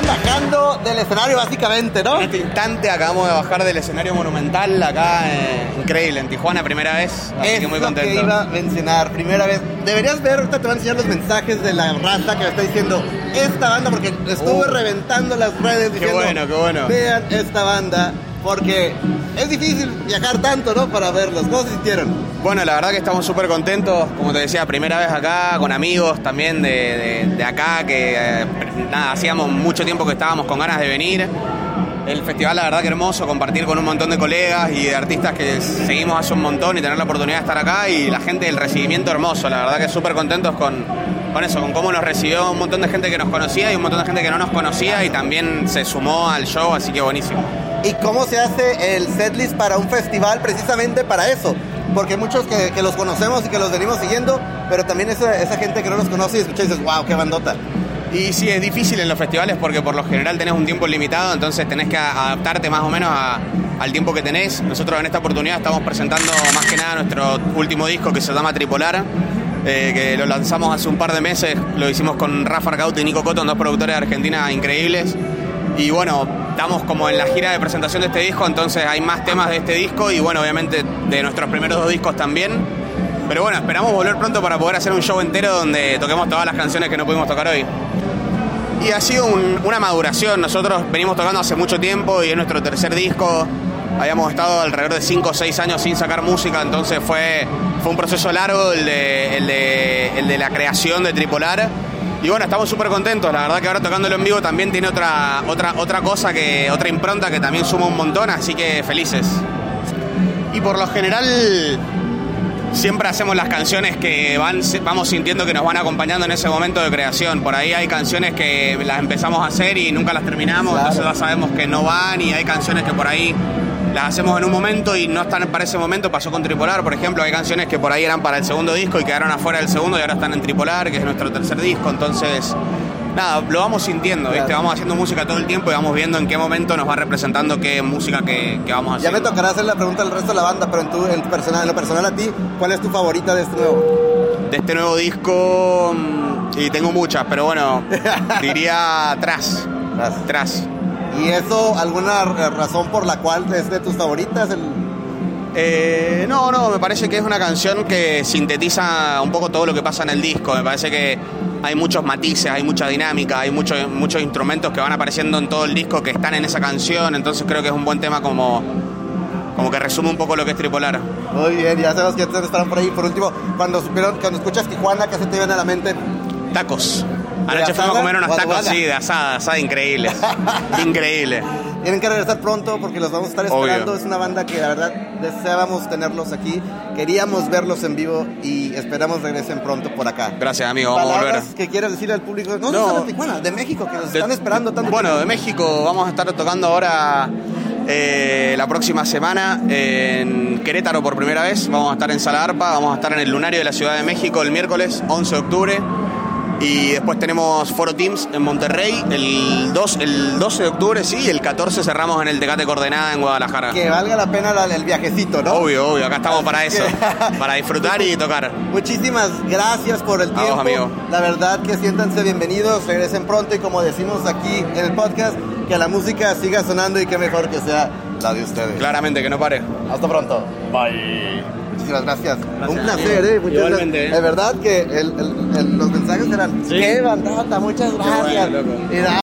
vienen bajando del escenario básicamente, ¿no? En este instante acabamos de bajar del escenario monumental acá, eh, increíble, en Tijuana, primera vez, así es que muy lo contento. que iba a mencionar, primera vez. Deberías ver, ahorita te voy a enseñar los mensajes de la raza que me está diciendo esta banda, porque estuve Uh. reventando las redes diciendo, bueno, qué bueno. vean esta banda, porque es difícil viajar tanto, ¿no? Para verlos. ¿Cómo se sintieron? Bueno, la verdad que estamos súper contentos, como te decía, primera vez acá, con amigos también de, de- acá, que eh, nada, hacíamos mucho tiempo que estábamos con ganas de venir. El festival, la verdad que hermoso, compartir con un montón de colegas y de artistas que seguimos hace un montón y tener la oportunidad de estar acá y la gente, el recibimiento hermoso, la verdad que súper contentos con, con eso, con cómo nos recibió un montón de gente que nos conocía y un montón de gente que no nos conocía y también se sumó al show, así que buenísimo. ¿Y cómo se hace el setlist para un festival precisamente para eso? Porque muchos que, los conocemos y que los venimos siguiendo, pero también esa, gente que no los conoce y escucha y dices, wow, qué bandota. Y sí, es difícil en los festivales porque por lo general tenés un tiempo limitado, entonces tenés que adaptarte más o menos al tiempo que tenés. Nosotros en esta oportunidad estamos presentando más que nada nuestro último disco que se llama Tripolar, eh, que lo lanzamos hace un par de meses, lo hicimos con Rafa Arcauti y Nico Cotton, dos productores de Argentina increíbles. Y bueno, estamos como en la gira de presentación de este disco, entonces hay más temas de este disco y bueno, obviamente de nuestros primeros dos discos también. Pero bueno, esperamos volver pronto para poder hacer un show entero donde toquemos todas las canciones que no pudimos tocar hoy. Y ha sido un- una maduración. Nosotros venimos tocando hace mucho tiempo y es nuestro tercer disco. Habíamos estado alrededor de 5 o 6 años sin sacar música, entonces fue, fue un proceso largo el de, el, de, el de la creación de Tripolar. Y bueno, estamos súper contentos. La verdad que ahora tocándolo en vivo también tiene otra, otra, otra cosa, que, otra impronta que también suma un montón, así que felices. Y por lo general siempre hacemos las canciones que van, vamos sintiendo que nos van acompañando en ese momento de creación. Por ahí hay canciones que las empezamos a hacer y nunca las terminamos, Claro. entonces ya sabemos que no van y hay canciones que por ahí las hacemos en un momento y no están para ese momento. Pasó con Tripolar, por ejemplo, hay canciones que por ahí eran para el segundo disco y quedaron afuera del segundo y ahora están en Tripolar, que es nuestro tercer disco. Entonces, nada, lo vamos sintiendo, ¿viste? Vamos haciendo música todo el tiempo y vamos viendo en qué momento nos va representando qué música que, que vamos a Ya hacer. me tocará hacer la pregunta al resto de la banda, pero en, tu, en, personal, en lo personal a ti, ¿cuál es tu favorita de este nuevo? de este nuevo disco mm, y tengo muchas, pero bueno, diría atrás, Tras. atrás. ¿Y eso, alguna razón por la cual es de tus favoritas? El... Eh, no, no, me parece que es una canción que sintetiza un poco todo lo que pasa en el disco. Me parece que hay muchos matices, hay mucha dinámica, hay muchos muchos instrumentos que van apareciendo en todo el disco que están en esa canción. Entonces creo que es un buen tema como, como que resume un poco lo que es tripolar. Muy bien, ya sabemos que estarán por ahí. Por último, cuando supieron, cuando escuchas Tijuana, ¿qué se te viene a la mente? Tacos. ¿De Anoche fuimos a comer unos tacos, sí, de asada, asada increíble. increíble. Tienen que regresar pronto porque los vamos a estar esperando. Obvio. Es una banda que la verdad deseábamos tenerlos aquí. Queríamos verlos en vivo y esperamos regresen pronto por acá. Gracias, amigo. Vamos a volver. Que quieras decirle al público, no, No. no, de Tijuana, de México, que nos De- están esperando tanto. Bueno, tiempo. de México vamos a estar tocando ahora eh, la próxima semana en Querétaro por primera vez. Vamos a estar en Sala Arpa, vamos a estar en el Lunario de la Ciudad de México el miércoles 11 de octubre. Y después tenemos Foro Teams en Monterrey el, 2, el 12 de octubre, sí, y el 14 cerramos en el Tecate Coordenada en Guadalajara. Que valga la pena el viajecito, ¿no? Obvio, obvio, acá estamos para eso, que- para disfrutar y tocar. Muchísimas gracias por el A vos, tiempo. amigo. La verdad que siéntanse bienvenidos, regresen pronto y como decimos aquí en el podcast, que la música siga sonando y que mejor que sea la de ustedes. Claramente, que no pare. Hasta pronto. Bye. Muchísimas gracias. Gracias, Un placer. ¿eh? Muchas Igualmente, gracias. ¿eh? Es verdad que el- el- el- los mensajes eran, Sí. qué bandota, muchas gracias. bueno. Y da-